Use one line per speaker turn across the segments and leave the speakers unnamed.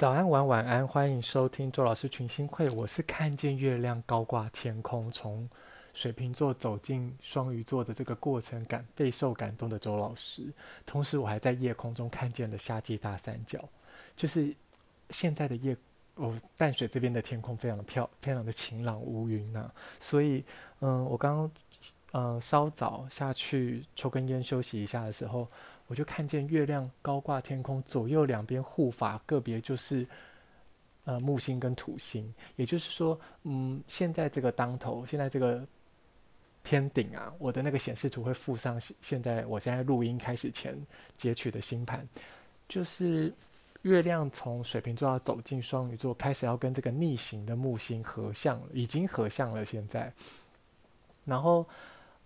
早安，晚晚安，欢迎收听周老师群星会。我是看见月亮高挂天空，从水瓶座走进双鱼座的这个过程感备受感动的周老师。同时，我还在夜空中看见了夏季大三角，就是现在的夜哦，淡水这边的天空非常的漂，非常的晴朗无云呐、所以，嗯，我刚刚嗯稍早下去抽根烟休息一下的时候。我就看见月亮高挂天空，左右两边护法个别就是呃木星跟土星，也就是说，嗯，现在这个当头，现在这个天顶啊，我的那个显示图会附上现在我现在录音开始前截取的星盘，就是月亮从水瓶座要走进双鱼座，开始要跟这个逆行的木星合相了，已经合相了现在，然后。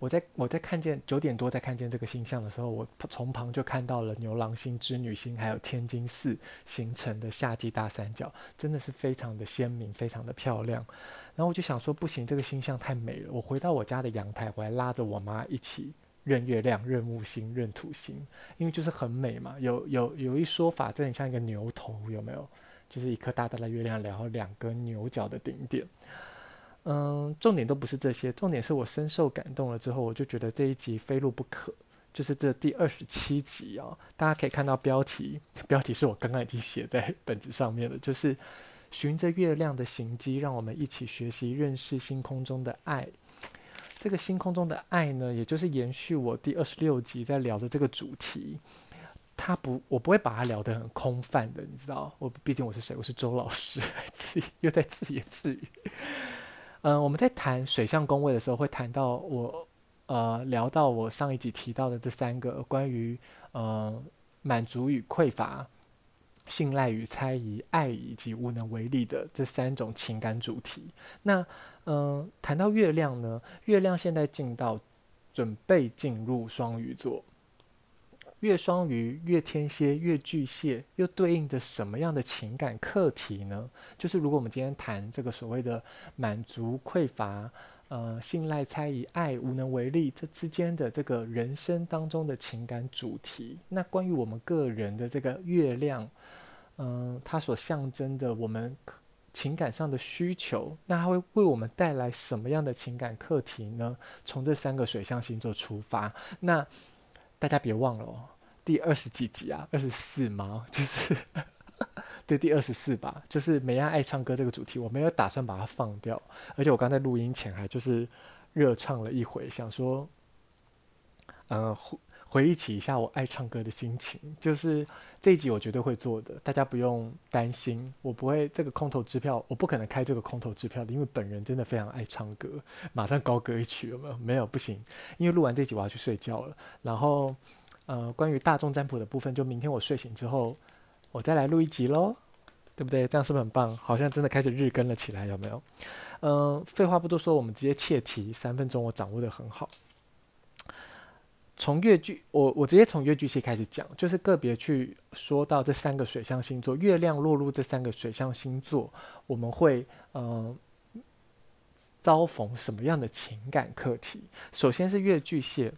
我在我在看见九点多在看见这个星象的时候，我从旁就看到了牛郎星、织女星还有天津四形成的夏季大三角，真的是非常的鲜明，非常的漂亮。然后我就想说，不行，这个星象太美了。我回到我家的阳台，我还拉着我妈一起认月亮、认木星、认土星，因为就是很美嘛。有有有一说法，这很像一个牛头，有没有？就是一颗大大的月亮，然后两个牛角的顶点。嗯，重点都不是这些，重点是我深受感动了之后，我就觉得这一集非录不可，就是这第二十七集啊、哦，大家可以看到标题，标题是我刚刚已经写在 本子上面了，就是循着月亮的行迹，让我们一起学习认识星空中的爱。这个星空中的爱呢，也就是延续我第二十六集在聊的这个主题，它不，我不会把它聊得很空泛的，你知道，我毕竟我是谁？我是周老师，自又在自言自语。嗯，我们在谈水象宫位的时候，会谈到我，呃，聊到我上一集提到的这三个关于，呃，满足与匮乏、信赖与猜疑、爱以及无能为力的这三种情感主题。那，嗯、谈到月亮呢，月亮现在进到，准备进入双鱼座。月双鱼、月天蝎、月巨蟹，又对应着什么样的情感课题呢？就是如果我们今天谈这个所谓的满足、匮乏、呃、信赖、猜疑、爱、无能为力这之间的这个人生当中的情感主题，那关于我们个人的这个月亮，嗯、它所象征的我们情感上的需求，那它会为我们带来什么样的情感课题呢？从这三个水象星座出发，那大家别忘了哦。第二十几集啊，二十四吗？就是对，第二十四吧。就是美亚爱唱歌这个主题，我没有打算把它放掉。而且我刚在录音前还就是热唱了一回，想说，呃，回回忆起一下我爱唱歌的心情。就是这一集我绝对会做的，大家不用担心，我不会这个空头支票，我不可能开这个空头支票的，因为本人真的非常爱唱歌，马上高歌一曲有没有？没有，不行，因为录完这集我要去睡觉了，然后。呃，关于大众占卜的部分，就明天我睡醒之后，我再来录一集喽，对不对？这样是不是很棒？好像真的开始日更了起来，有没有？嗯、废话不多说，我们直接切题，三分钟我掌握得很好。从月巨，我我直接从月巨蟹开始讲，就是个别去说到这三个水象星座，月亮落入这三个水象星座，我们会嗯、遭逢什么样的情感课题？首先是月巨蟹。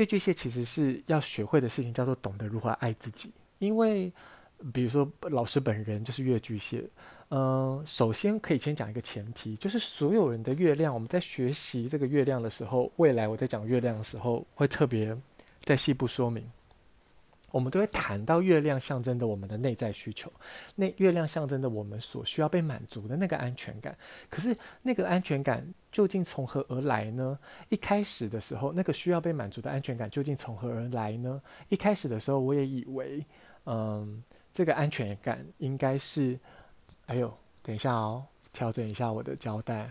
月巨蟹其实是要学会的事情，叫做懂得如何爱自己。因为，比如说老师本人就是月巨蟹，嗯、首先可以先讲一个前提，就是所有人的月亮，我们在学习这个月亮的时候，未来我在讲月亮的时候，会特别在细部说明。我们都会谈到月亮象征的我们的内在需求，那月亮象征的我们所需要被满足的那个安全感。可是那个安全感究竟从何而来呢？一开始的时候，那个需要被满足的安全感究竟从何而来呢？一开始的时候，我也以为，嗯，这个安全感应该是……哎呦，等一下哦，调整一下我的胶带。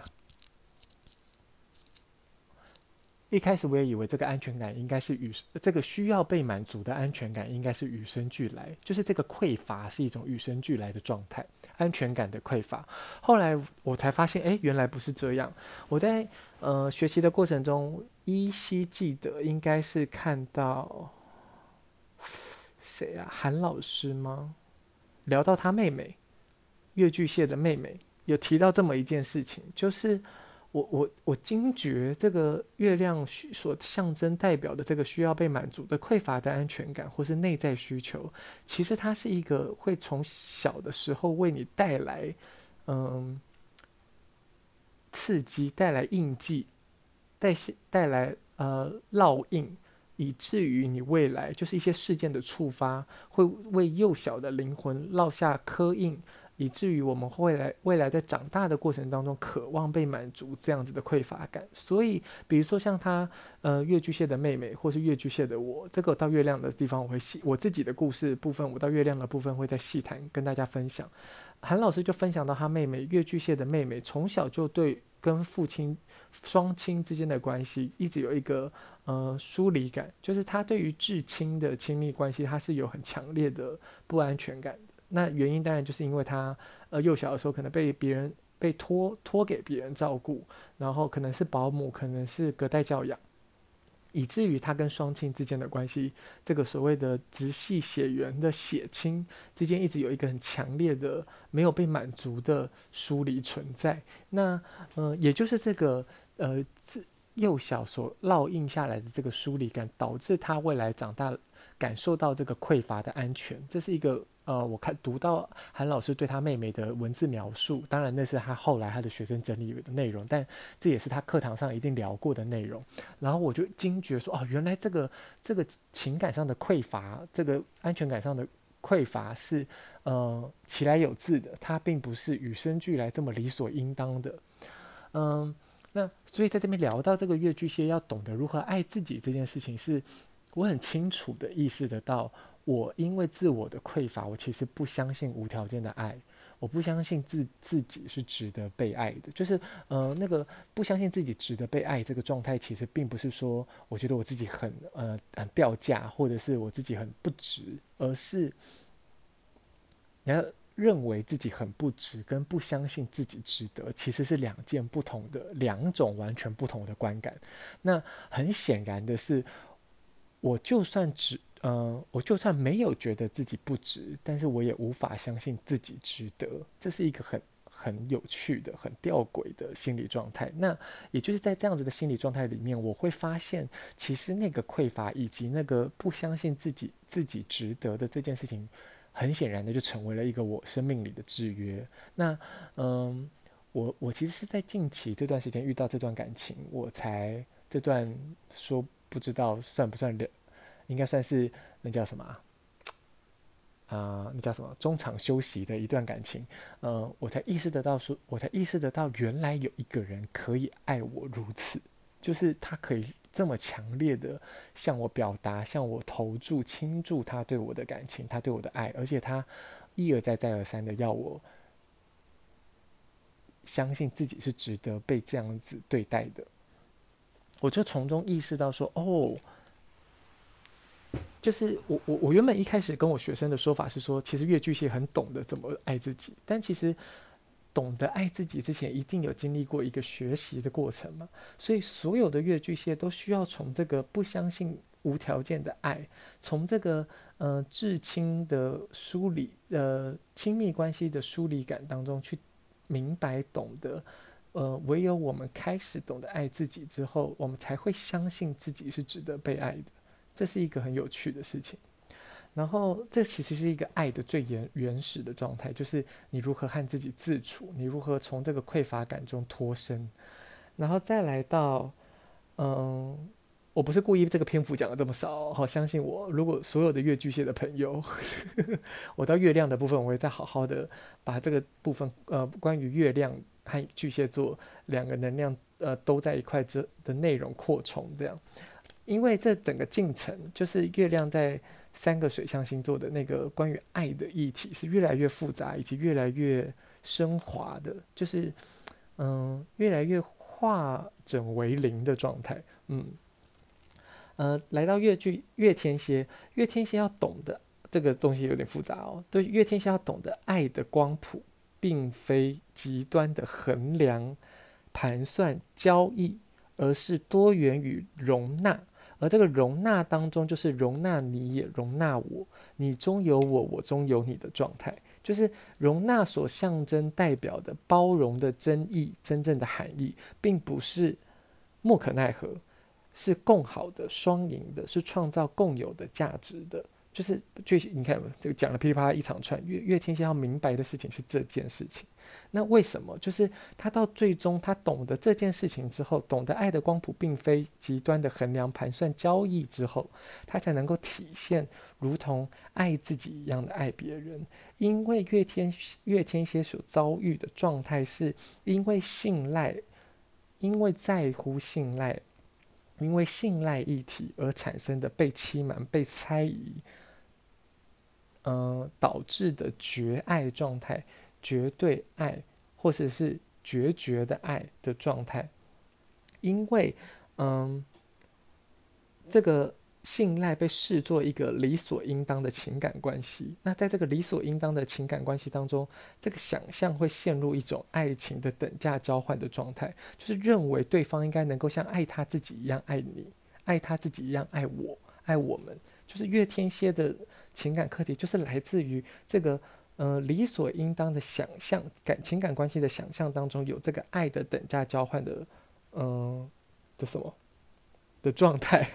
一开始我也以为这个安全感应该是与这个需要被满足的安全感应该是与生俱来，就是这个匮乏是一种与生俱来的状态，安全感的匮乏。后来我才发现，哎，原来不是这样。我在呃学习的过程中，依稀记得应该是看到谁啊？韩老师吗？聊到他妹妹越巨蟹的妹妹，有提到这么一件事情，就是我我我惊觉这个月亮所象征代表的这个需要被满足的匮乏的安全感，或是内在需求，其实它是一个会从小的时候为你带来嗯刺激，带来印记，带带来呃烙印，以至于你未来就是一些事件的触发，会为幼小的灵魂烙下刻印。以至于我们未来未来在长大的过程当中，渴望被满足这样子的匮乏感。所以，比如说像他，呃，月巨蟹的妹妹，或是月巨蟹的我，这个到月亮的地方，我会细我自己的故事部分，我到月亮的部分会再细谈跟大家分享。韩老师就分享到，他妹妹月巨蟹的妹妹从小就对跟父亲双亲之间的关系一直有一个呃疏离感，就是他对于至亲的亲密关系，他是有很强烈的不安全感。那原因当然就是因为他，呃，幼小的时候可能被别人被托托给别人照顾，然后可能是保姆，可能是隔代教养，以至于他跟双亲之间的关系，这个所谓的直系血缘的血亲之间，一直有一个很强烈的没有被满足的疏离存在。那，呃，也就是这个，呃，自幼小所烙印下来的这个疏离感，导致他未来长大感受到这个匮乏的安全，这是一个。呃，我看读到韩老师对他妹妹的文字描述，当然那是他后来他的学生整理的内容，但这也是他课堂上一定聊过的内容。然后我就惊觉说，哦，原来这个这个情感上的匮乏，这个安全感上的匮乏是呃其来有自的，它并不是与生俱来这么理所应当的。嗯，那所以在这边聊到这个月巨蟹要懂得如何爱自己这件事情，是我很清楚的意识得到。我因为自我的匮乏，我其实不相信无条件的爱，我不相信自自己是值得被爱的。就是呃，那个不相信自己值得被爱这个状态，其实并不是说我觉得我自己很呃很掉价，或者是我自己很不值，而是你要认为自己很不值，跟不相信自己值得，其实是两件不同的两种完全不同的观感。那很显然的是，我就算值。嗯、我就算没有觉得自己不值，但是我也无法相信自己值得。这是一个很很有趣的、很吊诡的心理状态。那也就是在这样子的心理状态里面，我会发现，其实那个匮乏以及那个不相信自己自己值得的这件事情，很显然的就成为了一个我生命里的制约。那嗯，我我其实是在近期这段时间遇到这段感情，我才这段说不知道算不算了。应该算是那叫什么啊？那叫什么？中场休息的一段感情，呃，我才意识得到说，我才意识得到，原来有一个人可以爱我如此，就是他可以这么强烈的向我表达，向我投注、倾注他对我的感情，他对我的爱，而且他一而再、再而三的要我相信自己是值得被这样子对待的。我就从中意识到说，哦。就是我我我原本一开始跟我学生的说法是说，其实月巨蟹很懂得怎么爱自己，但其实懂得爱自己之前，一定有经历过一个学习的过程嘛。所以所有的月巨蟹都需要从这个不相信无条件的爱，从这个呃至亲的疏离呃亲密关系的疏离感当中去明白懂得，呃唯有我们开始懂得爱自己之后，我们才会相信自己是值得被爱的。这是一个很有趣的事情，然后这其实是一个爱的最原原始的状态，就是你如何和自己自处，你如何从这个匮乏感中脱身，然后再来到，嗯，我不是故意这个篇幅讲的这么少，好，相信我，如果所有的月巨蟹的朋友，我到月亮的部分，我会再好好的把这个部分，呃，关于月亮和巨蟹座两个能量，呃，都在一块之的内容扩充这样。因为这整个进程，就是月亮在三个水象星座的那个关于爱的议题是越来越复杂，以及越来越升华的，就是嗯，越来越化整为零的状态。嗯，呃，来到月巨月天蝎，月天蝎要懂得这个东西有点复杂哦。对，月天蝎要懂得爱的光谱，并非极端的衡量、盘算、交易，而是多元与容纳。而这个容纳当中，就是容纳你也容纳我，你中有我，我中有你的状态，就是容纳所象征代表的包容的真意，真正的含义，并不是莫可奈何，是共好的、双赢的，是创造共有的价值的。就是，就你看，这个讲了噼里啪啦一长串，月月天蝎要明白的事情是这件事情。那为什么？就是他到最终，他懂得这件事情之后，懂得爱的光谱并非极端的衡量、盘算、交易之后，他才能够体现如同爱自己一样的爱别人。因为月天月天蝎所遭遇的状态，是因为信赖，因为在乎信赖。因为信赖一体而产生的被欺瞒、被猜疑，呃，导致的绝爱状态、绝对爱或者是决绝的爱的状态，因为，嗯，这个。信赖被视作一个理所应当的情感关系，那在这个理所应当的情感关系当中，这个想象会陷入一种爱情的等价交换的状态，就是认为对方应该能够像爱他自己一样爱你，爱他自己一样爱我，爱我们。就是月天蝎的情感课题，就是来自于这个呃理所应当的想象感情感关系的想象当中有这个爱的等价交换的嗯、呃、的什么？的状态，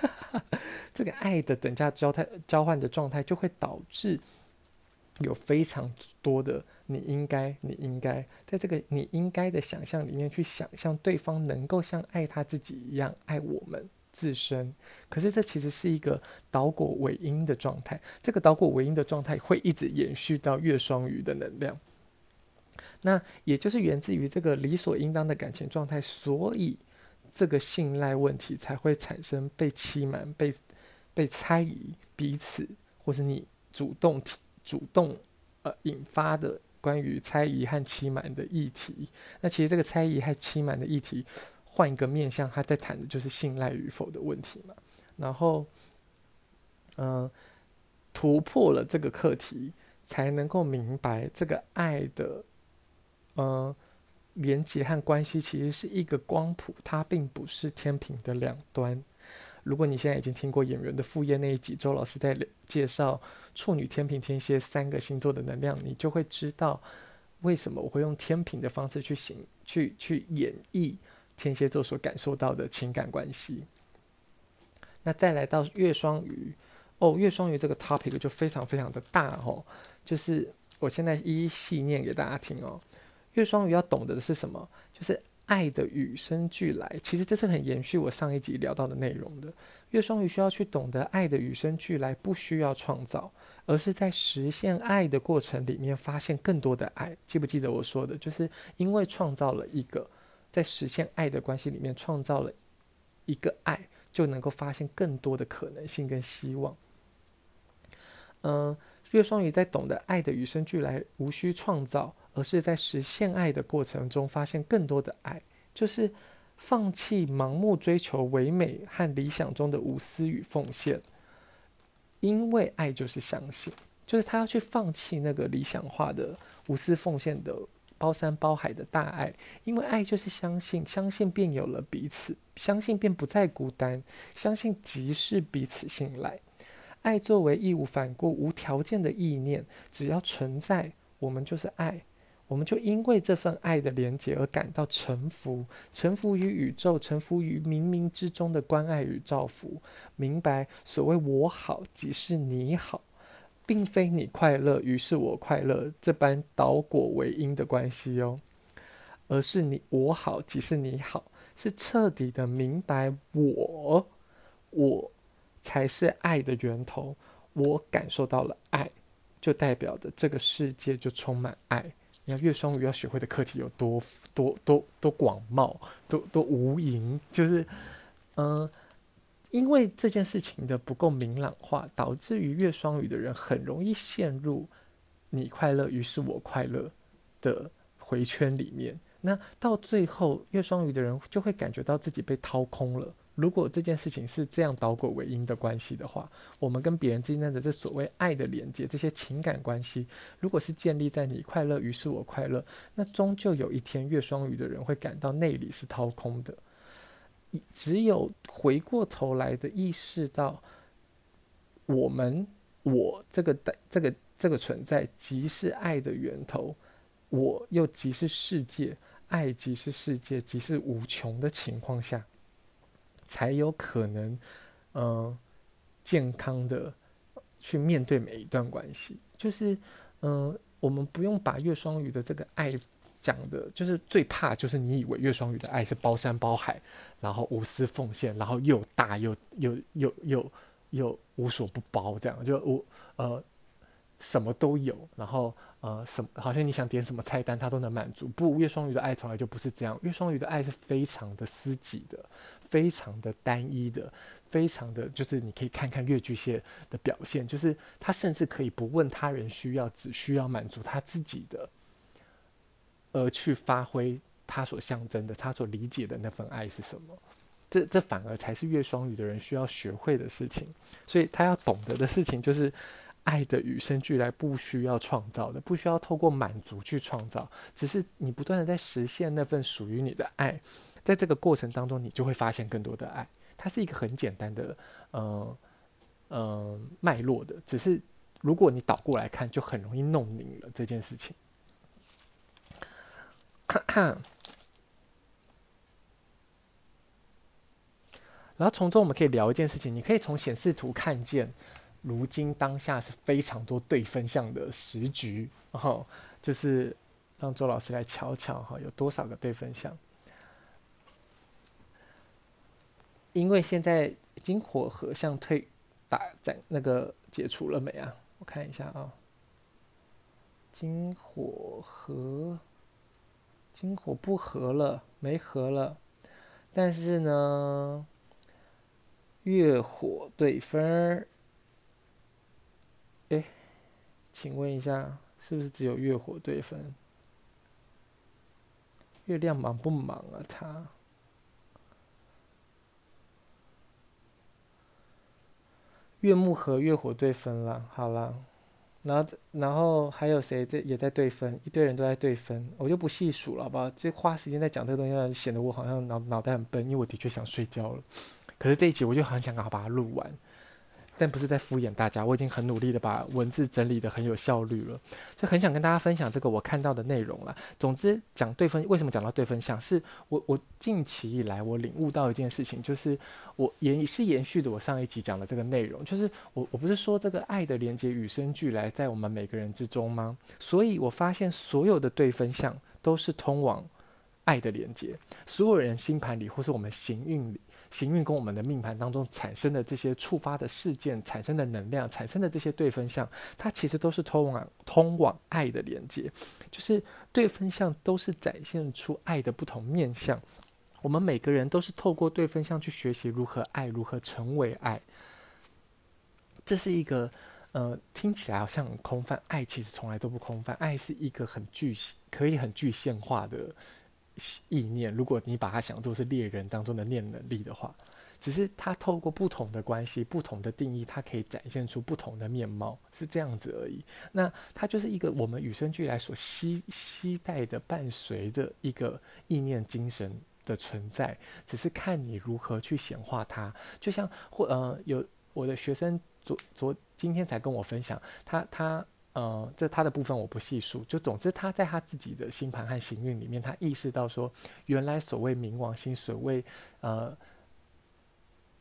这个爱的等价交态交换的状态，就会导致有非常多的你应该，你应该在这个你应该的想象里面去想象对方能够像爱他自己一样爱我们自身。可是这其实是一个倒果为因的状态，这个倒果为因的状态会一直延续到月双鱼的能量。那也就是源自于这个理所应当的感情状态，所以。这个信赖问题才会产生被欺瞒、被被猜疑彼此，或是你主动提、主动呃引发的关于猜疑和欺瞒的议题。那其实这个猜疑和欺瞒的议题，换一个面向，他在谈的就是信赖与否的问题嘛。然后，嗯、突破了这个课题，才能够明白这个爱的，嗯、连接和关系其实是一个光谱，它并不是天平的两端。如果你现在已经听过演员的副业那一集，周老师在介绍处女、天平、天蝎三个星座的能量，你就会知道为什么我会用天平的方式去行、去去演绎天蝎座所感受到的情感关系。那再来到月双鱼，哦，月双鱼这个 topic 就非常非常的大哦，就是我现在一一细念给大家听哦。月双鱼要懂得的是什么？就是爱的与生俱来。其实这是很延续我上一集聊到的内容的。月双鱼需要去懂得爱的与生俱来，不需要创造，而是在实现爱的过程里面发现更多的爱。记不记得我说的？就是因为创造了一个，在实现爱的关系里面创造了一个爱，就能够发现更多的可能性跟希望。嗯，月双鱼在懂得爱的与生俱来，无需创造。而是在实现爱的过程中，发现更多的爱，就是放弃盲目追求唯美和理想中的无私与奉献。因为爱就是相信，就是他要去放弃那个理想化的无私奉献的包山包海的大爱。因为爱就是相信，相信便有了彼此，相信便不再孤单，相信即是彼此信赖。爱作为义无反顾、无条件的意念，只要存在，我们就是爱。我们就因为这份爱的连结而感到臣服，臣服于宇宙，臣服于冥冥之中的关爱与造福。明白所谓我好即是你好，并非你快乐于是我快乐这般倒果为因的关系哦，而是你我好即是你好，是彻底的明白我，我才是爱的源头。我感受到了爱，就代表着这个世界就充满爱。你看月双鱼要学会的课题有多多多多广袤，多多无垠，就是，嗯、因为这件事情的不够明朗化，导致于月双鱼的人很容易陷入你快乐于是我快乐的回圈里面。那到最后，月双鱼的人就会感觉到自己被掏空了。如果这件事情是这样倒果为因的关系的话，我们跟别人之间的这所谓爱的连接，这些情感关系，如果是建立在你快乐于是我快乐，那终究有一天月双鱼的人会感到内里是掏空的。只有回过头来的意识到，我们我这个的这个这个存在即是爱的源头，我又即是世界，爱即是世界，即是无穷的情况下，才有可能，嗯、健康的去面对每一段关系。就是，嗯、我们不用把月双鱼的这个爱。讲的就是最怕，就是你以为月双鱼的爱是包山包海，然后无私奉献，然后又大又又又又又无所不包，这样就我呃什么都有，然后呃什么好像你想点什么菜单，它都能满足。不，月双鱼的爱从来就不是这样，月双鱼的爱是非常的私己的，非常的单一的，非常的就是你可以看看月巨蟹的表现，就是他甚至可以不问他人需要，只需要满足他自己的。而去发挥他所象征的、他所理解的那份爱是什么？这这反而才是月双鱼的人需要学会的事情。所以他要懂得的事情就是，爱的与生俱来，不需要创造的，不需要透过满足去创造，只是你不断的在实现那份属于你的爱。在这个过程当中，你就会发现更多的爱。它是一个很简单的，嗯嗯脉络的，只是如果你倒过来看，就很容易弄拧了这件事情。然后从中我们可以聊一件事情，你可以从显示图看见，如今当下是非常多对分项的时局，然后就是让周老师来瞧瞧哈，有多少个对分项？因为现在金火合相退打在那个解除了没啊？我看一下啊，金火合。金火不合了，没合了，但是呢，月火对分儿，哎，请问一下，是不是只有月火对分？月亮忙不忙啊？他月木和月火对分了，好了。然后，然后还有谁在也在对分？一堆人都在对分，我就不细数了，好不好？就花时间在讲这个东西，显得我好像脑脑袋很笨，因为我的确想睡觉了。可是这一集我就很想把它录完。但不是在敷衍大家，我已经很努力的把文字整理得很有效率了，就很想跟大家分享这个我看到的内容了。总之，讲对分，为什么讲到对分相？是我我近期以来我领悟到一件事情，就是我也是延续的我上一集讲的这个内容，就是我我不是说这个爱的连接与生俱来在我们每个人之中吗？所以我发现所有的对分相都是通往爱的连接，所有人星盘里或是我们行运里。行运跟我们的命盘当中产生的这些触发的事件、产生的能量、产生的这些对分项，它其实都是通往通往爱的连接，就是对分项都是展现出爱的不同面向。我们每个人都是透过对分项去学习如何爱，如何成为爱。这是一个呃，听起来好像很空泛，爱其实从来都不空泛，爱是一个很具可以很具现化的。意念，如果你把它想做是猎人当中的念能力的话，只是它透过不同的关系、不同的定义，它可以展现出不同的面貌，是这样子而已。那它就是一个我们与生俱来所携携带的、伴随着一个意念精神的存在，只是看你如何去显化它。就像或呃，有我的学生昨昨今天才跟我分享，他他。呃，这他的部分我不细数。就总之，他在他自己的星盘和行运里面，他意识到说，原来所谓冥王星，所谓呃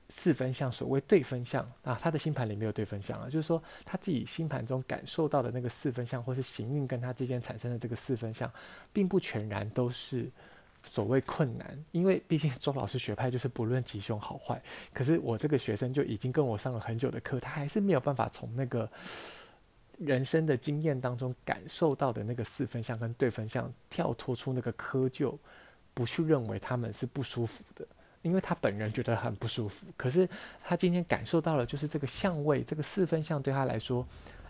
四分相，所谓对分相啊，他的星盘里没有对分相啊，就是说他自己星盘中感受到的那个四分相，或是行运跟他之间产生的这个四分相，并不全然都是所谓困难，因为毕竟周老师学派就是不论吉凶好坏。可是我这个学生就已经跟我上了很久的课，他还是没有办法从那个。人生的经验当中感受到的那个四分相跟对分相，跳脱出那个窠臼，不去认为他们是不舒服的，因为他本人觉得很不舒服。可是他今天感受到了，就是这个相位，这个四分相对他来说，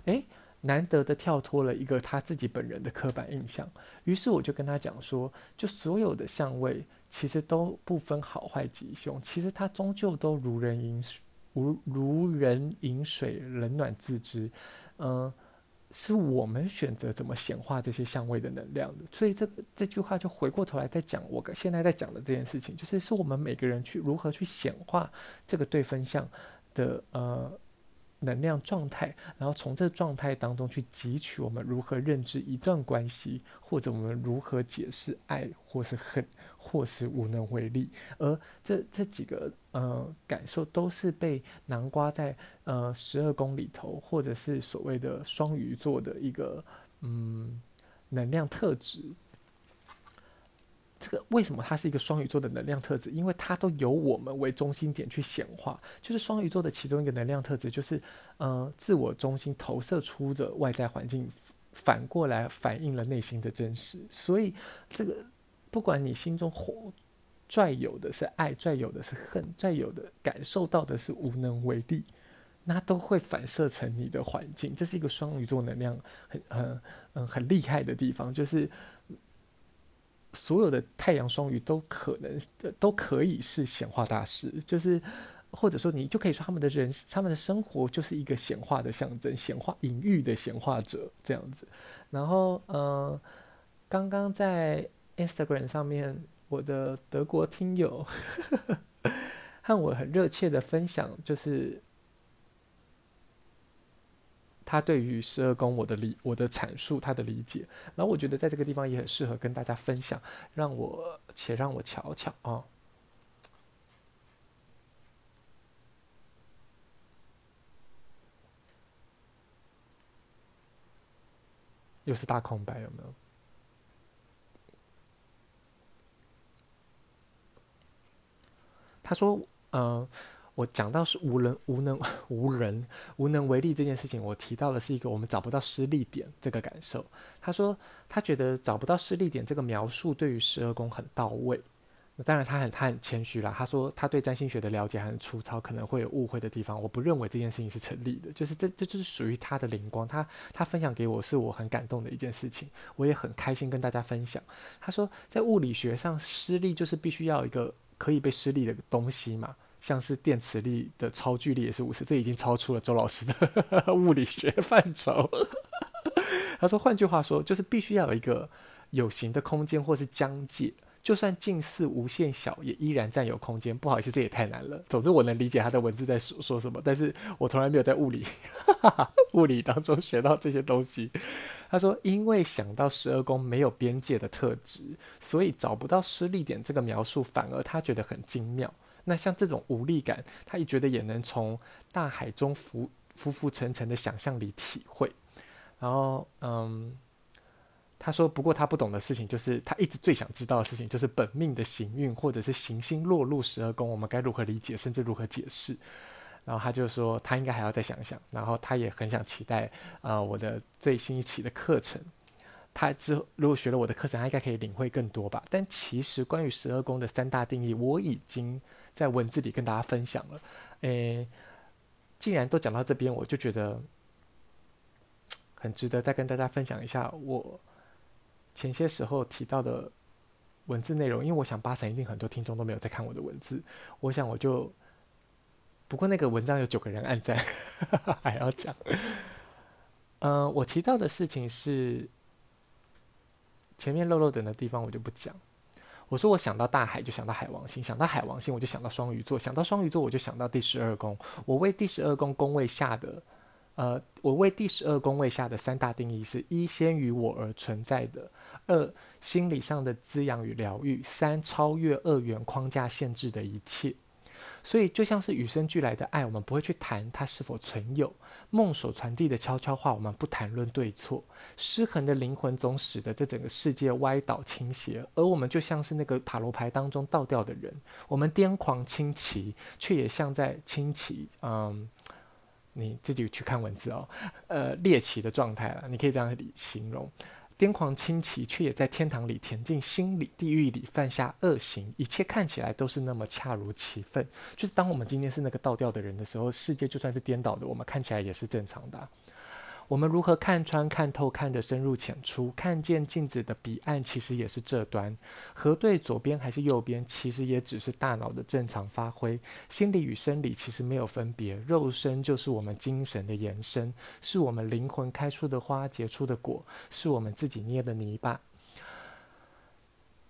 诶，难得的跳脱了一个他自己本人的刻板印象。于是我就跟他讲说，就所有的相位其实都不分好坏吉凶，其实它终究都如人饮水，如如人饮水，冷暖自知。嗯，是我们选择怎么显化这些相位的能量的。所以这这句话就回过头来再讲，我现在在讲的这件事情，就是是我们每个人去如何去显化这个对分项的呃。能量状态，然后从这状态当中去汲取我们如何认知一段关系，或者我们如何解释爱，或是恨，或是无能为力。而这这几个呃感受，都是被南瓜在呃十二宫里头，或者是所谓的双鱼座的一个嗯能量特质。这个为什么它是一个双鱼座的能量特质？因为它都由我们为中心点去显化。就是双鱼座的其中一个能量特质，就是呃，自我中心投射出的外在环境，反过来反映了内心的真实。所以，这个不管你心中火拽有的是爱，拽有的是恨，拽有的感受到的是无能为力，那都会反射成你的环境。这是一个双鱼座能量很很嗯很厉害的地方，就是。所有的太阳双鱼都可能，都可以是显化大师，就是或者说你就可以说他们的人，他们的生活就是一个显化的象征，显化隐喻的显化者这样子。然后，嗯，刚刚在 Instagram 上面，我的德国听友 和我很热切的分享，就是。他对于十二宫我的理我的阐述，他的理解，然后我觉得在这个地方也很适合跟大家分享，让我且让我瞧瞧啊、又是大空白，有没有？他说，嗯、我讲到是无人、无能、无人、无能为力这件事情，我提到的是一个我们找不到施力点这个感受。他说他觉得找不到施力点这个描述对于十二宫很到位。那当然他很他很谦虚啦，他说他对占星学的了解很粗糙，可能会有误会的地方。我不认为这件事情是成立的，就是这这就是属于他的灵光，他他分享给我是我很感动的一件事情，我也很开心跟大家分享。他说在物理学上，施力就是必须要一个可以被施力的东西嘛。像是电磁力的超距力也是五十，这已经超出了周老师的 物理学范畴。他说，换句话说，就是必须要有一个有形的空间或是疆界，就算近似无限小，也依然占有空间。不好意思，这也太难了。总之，我能理解他的文字在说说什么，但是我从来没有在物理 物理当中学到这些东西。他说，因为想到十二宫没有边界的特质，所以找不到施力点这个描述，反而他觉得很精妙。那像这种无力感，他也觉得也能从大海中浮浮浮沉沉的想象里体会。然后，嗯，他说，不过他不懂的事情就是，他一直最想知道的事情就是本命的行运或者是行星落入十二宫，我们该如何理解，甚至如何解释。然后他就说，他应该还要再想想。然后他也很想期待，呃，我的最新一期的课程。他之后如果学了我的课程，他应该可以领会更多吧。但其实关于十二宫的三大定义，我已经在文字里跟大家分享了。诶，既然都讲到这边，我就觉得很值得再跟大家分享一下我前些时候提到的文字内容。因为我想八成一定很多听众都没有在看我的文字，我想我就不过那个文章有九个人按赞，还要讲。嗯、我提到的事情是。前面漏漏等的地方我就不讲。我说我想到大海就想到海王星，想到海王星我就想到双鱼座，想到双鱼座我就想到第十二宫。我为第十二宫宫位下的，呃，我为第十二宫位下的三大定义是：一、先于我而存在的；二、心理上的滋养与疗愈；三、超越二元框架限制的一切。所以，就像是与生俱来的爱，我们不会去谈它是否存有；梦所传递的悄悄话，我们不谈论对错。失衡的灵魂总使得这整个世界歪倒倾斜，而我们就像是那个塔罗牌当中倒掉的人，我们癫狂轻奇，却也像在轻奇。嗯，你自己去看文字哦，呃，猎奇的状态了，你可以这样形容。癫狂轻骑，却也在天堂里恬静，心里地狱里犯下恶行，一切看起来都是那么恰如其分。就是当我们今天是那个倒吊的人的时候，世界就算是颠倒的，我们看起来也是正常的。我们如何看穿、看透、看得深入浅出？看见镜子的彼岸，其实也是这端。核对左边还是右边，其实也只是大脑的正常发挥。心理与生理其实没有分别，肉身就是我们精神的延伸，是我们灵魂开出的花、结出的果，是我们自己捏的泥巴。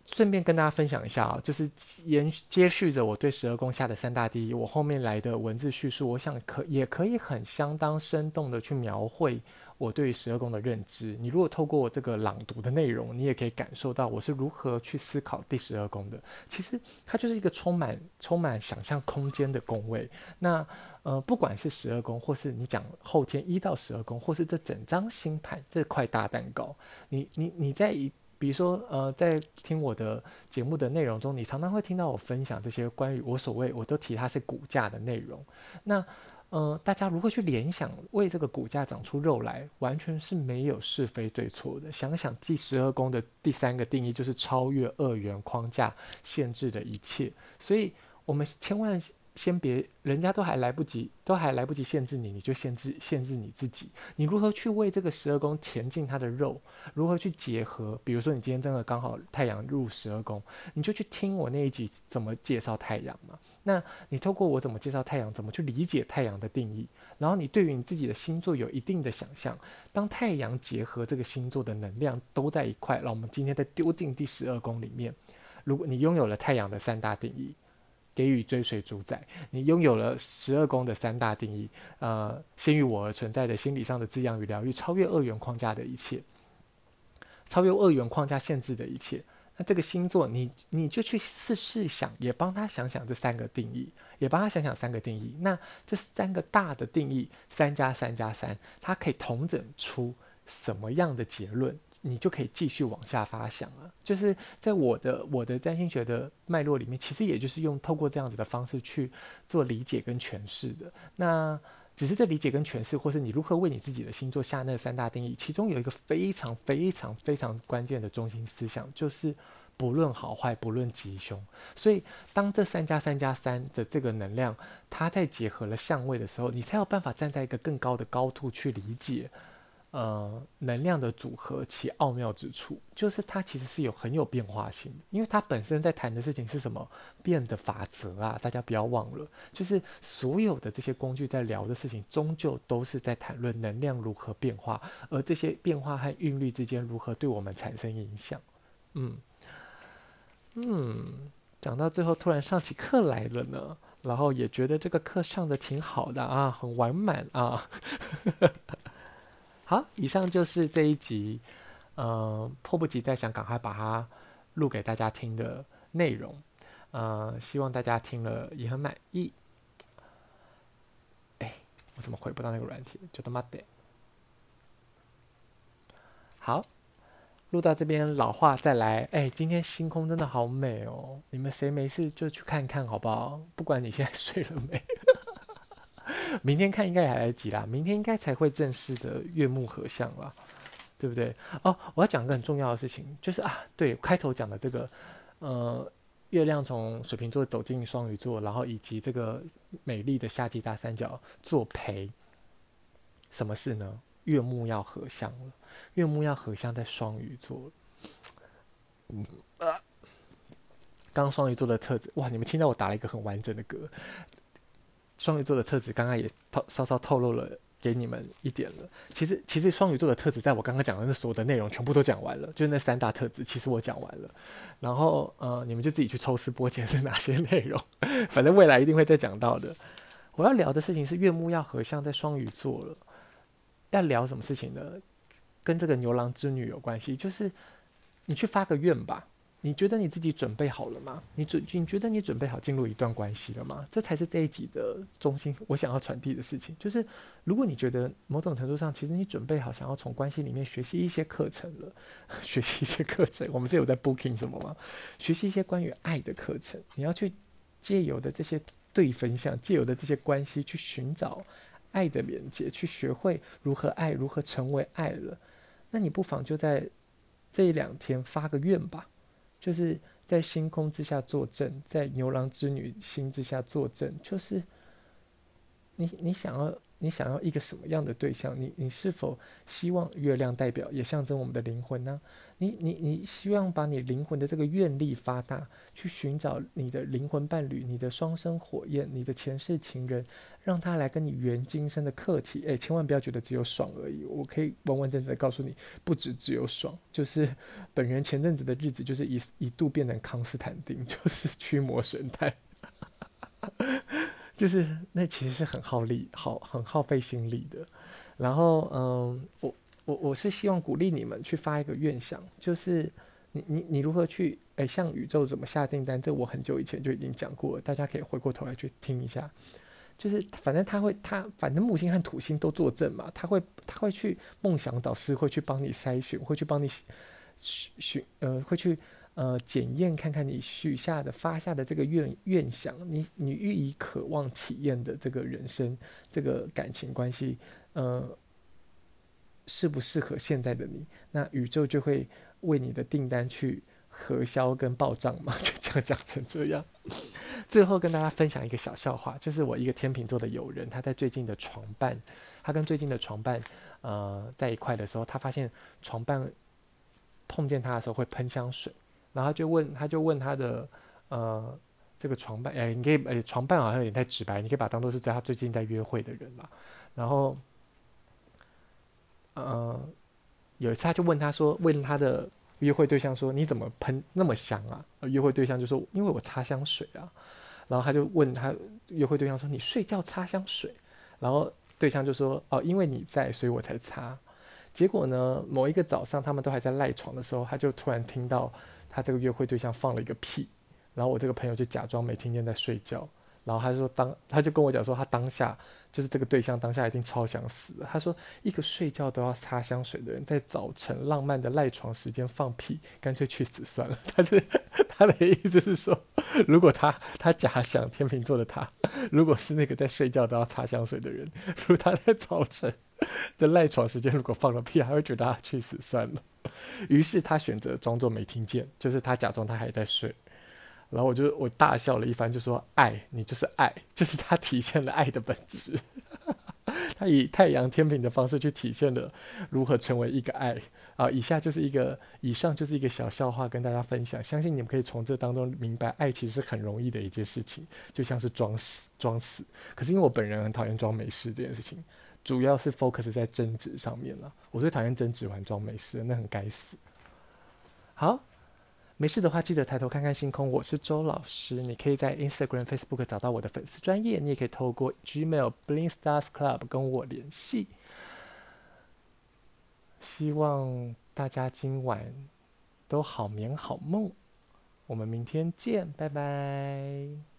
顺便跟大家分享一下啊，就是延接续着我对十二宫下的三大定义，我后面来的文字叙述，我想可也可以很相当生动的去描绘我对于十二宫的认知。你如果透过我这个朗读的内容，你也可以感受到我是如何去思考第十二宫的。其实它就是一个充满充满想象空间的宫位。那呃，不管是十二宫，或是你讲后天一到十二宫，或是这整张星盘这块大蛋糕，你你你在一。比如说，呃，在听我的节目的内容中，你常常会听到我分享这些关于我所谓，我都提它是骨架的内容。那，呃，大家如何去联想为这个骨架长出肉来，完全是没有是非对错的。想想第十二宫的第三个定义，就是超越二元框架限制的一切。所以，我们千万。先别，人家都还来不及，都还来不及限制你，你就限制限制你自己。你如何去为这个十二宫填进它的肉？如何去结合？比如说，你今天真的刚好太阳入十二宫，你就去听我那一集怎么介绍太阳嘛。那你透过我怎么介绍太阳，怎么去理解太阳的定义，然后你对于你自己的星座有一定的想象。当太阳结合这个星座的能量都在一块，让我们今天再丢进第十二宫里面。如果你拥有了太阳的三大定义。给予、追随、主宰，你拥有了十二宫的三大定义，呃，先于我而存在的心理上的滋养与疗愈，超越二元框架的一切，超越二元框架限制的一切。那这个星座，你你就去试试想，也帮他想想这三个定义，也帮他想想三个定义。那这三个大的定义，三加三加三，它可以统整出什么样的结论？你就可以继续往下发想了。就是在我的我的占星学的脉络里面，其实也就是用透过这样子的方式去做理解跟诠释的。那只是这理解跟诠释，或是你如何为你自己的星座下那三大定义，其中有一个非常非常非常关键的中心思想，就是不论好坏，不论吉凶。所以当这三加三加三的这个能量，它在结合了相位的时候，你才有办法站在一个更高的高度去理解。呃，能量的组合其奥妙之处，就是它其实是有很有变化性的，因为它本身在谈的事情是什么？变的法则啊！大家不要忘了，就是所有的这些工具在聊的事情，终究都是在谈论能量如何变化，而这些变化和韵律之间如何对我们产生影响。嗯嗯，讲到最后突然上起课来了呢，然后也觉得这个课上得挺好的啊，很完满啊。好，以上就是这一集，呃，迫不及待想赶快把它录给大家听的内容，呃，希望大家听了也很满意。哎，我怎么回不到那个软体？就他妈的！好，录到这边，老话再来。哎，今天星空真的好美哦，你们谁没事就去看看好不好？不管你现在睡了没。明天看应该也来得及啦，明天应该才会正式的月木合相啦，对不对？哦，我要讲个很重要的事情，就是啊，对，开头讲的这个，呃，月亮从水瓶座走进双鱼座，然后以及这个美丽的夏季大三角作陪，什么事呢？月木要合相了，月木要合相在双鱼座。嗯啊，刚双鱼座的特质，哇，你们听到我打了一个很完整的嗝。双鱼座的特质，刚刚也透稍稍透露了给你们一点了。其实，其实双鱼座的特质，在我刚刚讲的那所有的内容全部都讲完了，就是那三大特质，其实我讲完了。然后，呃，你们就自己去抽丝剥茧是哪些内容，反正未来一定会再讲到的。我要聊的事情是月木要合相在双鱼座了，要聊什么事情呢？跟这个牛郎织女有关系，就是你去发个愿吧。你觉得你自己准备好了吗？你准你觉得你准备好进入一段关系了吗？这才是这一集的中心，我想要传递的事情就是，如果你觉得某种程度上，其实你准备好想要从关系里面学习一些课程了，学习一些课程，我们是有在 booking 什么吗？学习一些关于爱的课程，你要去借由的这些对分享，借由的这些关系去寻找爱的连接，去学会如何爱，如何成为爱了。那你不妨就在这一两天发个愿吧。就是在星空之下作证，在牛郎织女星之下作证，就是你你想要你想要一个什么样的对象？你你是否希望月亮代表也象征我们的灵魂呢？你你你希望把你灵魂的这个愿力发大，去寻找你的灵魂伴侣、你的双生火焰、你的前世情人，让他来跟你圆今生的课题。哎，千万不要觉得只有爽而已，我可以完完整整的告诉你，不止只有爽，就是 本人前阵子的日子就是一一度变成康斯坦丁，就是驱魔神探。就是那其实是很耗力、好很耗费心力的。然后，嗯，我我我是希望鼓励你们去发一个愿想，就是你你你如何去诶向宇宙怎么下订单？这我很久以前就已经讲过了，大家可以回过头来去听一下。就是反正他会他反正木星和土星都坐镇嘛，他会他会去梦想导师会去帮你筛选，会去帮你选选呃会去。呃，检验看看你许下的、发下的这个愿愿想，你你予以渴望体验的这个人生、这个感情关系，呃，适不适合现在的你？那宇宙就会为你的订单去核销跟报账嘛，就这样讲成这样。最后跟大家分享一个小笑话，就是我一个天秤座的友人，他在最近的床伴，他跟最近的床伴呃在一块的时候，他发现床伴碰见他的时候会喷香水。然后就问，他就问他的，呃，这个床伴，哎，你可以，哎，床伴好像有点太直白，你可以把他当做是在他最近在约会的人吧。然后，呃，有一次他就问他说，问他的约会对象说，你怎么喷那么香啊？约会对象就说，因为我擦香水啊。然后他就问他约会对象说，你睡觉擦香水？然后对象就说，哦，因为你在，所以我才擦。结果呢，某一个早上，他们都还在赖床的时候，他就突然听到。他这个约会对象放了一个屁，然后我这个朋友就假装没听见在睡觉，然后他说当他就跟我讲说他当下就是这个对象当下一定超想死。他说一个睡觉都要擦香水的人，在早晨浪漫的赖床时间放屁，干脆去死算了。他是他的意思是说，如果他他假想天秤座的他，如果是那个在睡觉都要擦香水的人，如果他在早晨的赖床时间如果放了屁，还会觉得他去死算了。于是他选择装作没听见，就是他假装他还在睡，然后我就我大笑了一番，就说：“爱你就是爱，就是它体现了爱的本质。”他以太阳天平的方式去体现了如何成为一个爱啊！以下就是一个，以上就是一个小笑话跟大家分享，相信你们可以从这当中明白，爱其实是很容易的一件事情，就像是装死装死。可是因为我本人很讨厌装没事这件事情。主要是 focus 在争执上面了。我最讨厌争执完装没事，那很该死。好，没事的话记得抬头看看星空。我是周老师，你可以在 Instagram、Facebook 找到我的粉丝专业，你也可以透过 Gmail Bling Stars Club 跟我联系。希望大家今晚都好眠好梦，我们明天见，拜拜。